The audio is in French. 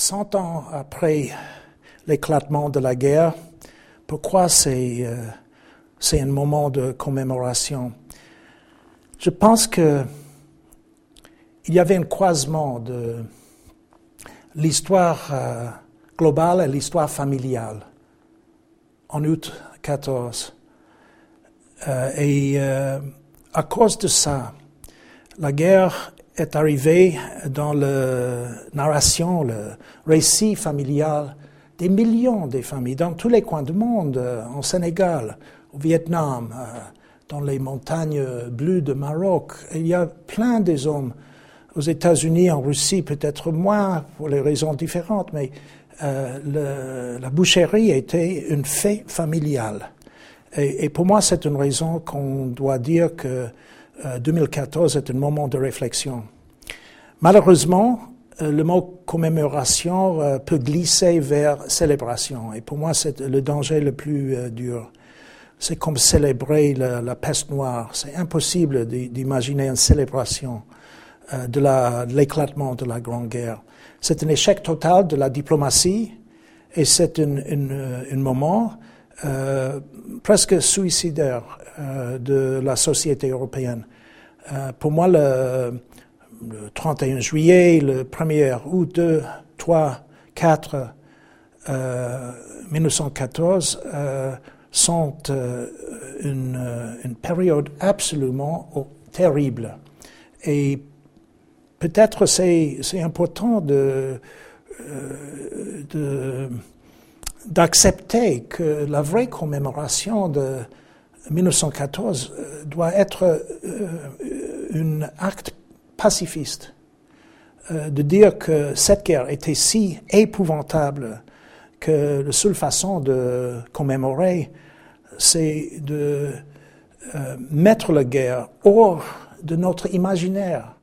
cent ans après l'éclatement de la guerre, pourquoi c'est c'est un moment de commémoration? Je pense que il y avait un croisement de l'histoire globale et l'histoire familiale en août 14. et à cause de ça, la guerre est arrivée dans la narration, le récit familial des millions de familles dans tous les coins du monde, euh, en Sénégal, au Vietnam, euh, dans les montagnes bleues de Maroc. Il y a plein des hommes aux États-Unis, en Russie, peut-être moins pour les raisons différentes, mais euh, la boucherie était une fait familiale. Et pour moi, c'est une raison qu'on doit dire que 2014 est un moment de réflexion. Malheureusement, euh, le mot commémoration euh, peut glisser vers célébration. Et pour moi, c'est le danger le plus euh, dur. C'est comme célébrer la, peste noire. C'est impossible d'imaginer une célébration de l'éclatement de, la Grande Guerre. C'est un échec total de la diplomatie et c'est un, moment presque suicidaire de la société européenne. pour moi, le, le 31 juillet, le 1er août, 2, 3, 4, 1914 sont euh, une, euh, période absolument terrible. Et peut-être c'est, important de, euh, de, d'accepter que la vraie commémoration de 1914 doit être un acte pacifiste euh, de dire que cette guerre était si épouvantable que la seule façon de commémorer, c'est de euh, mettre la guerre hors de notre imaginaire.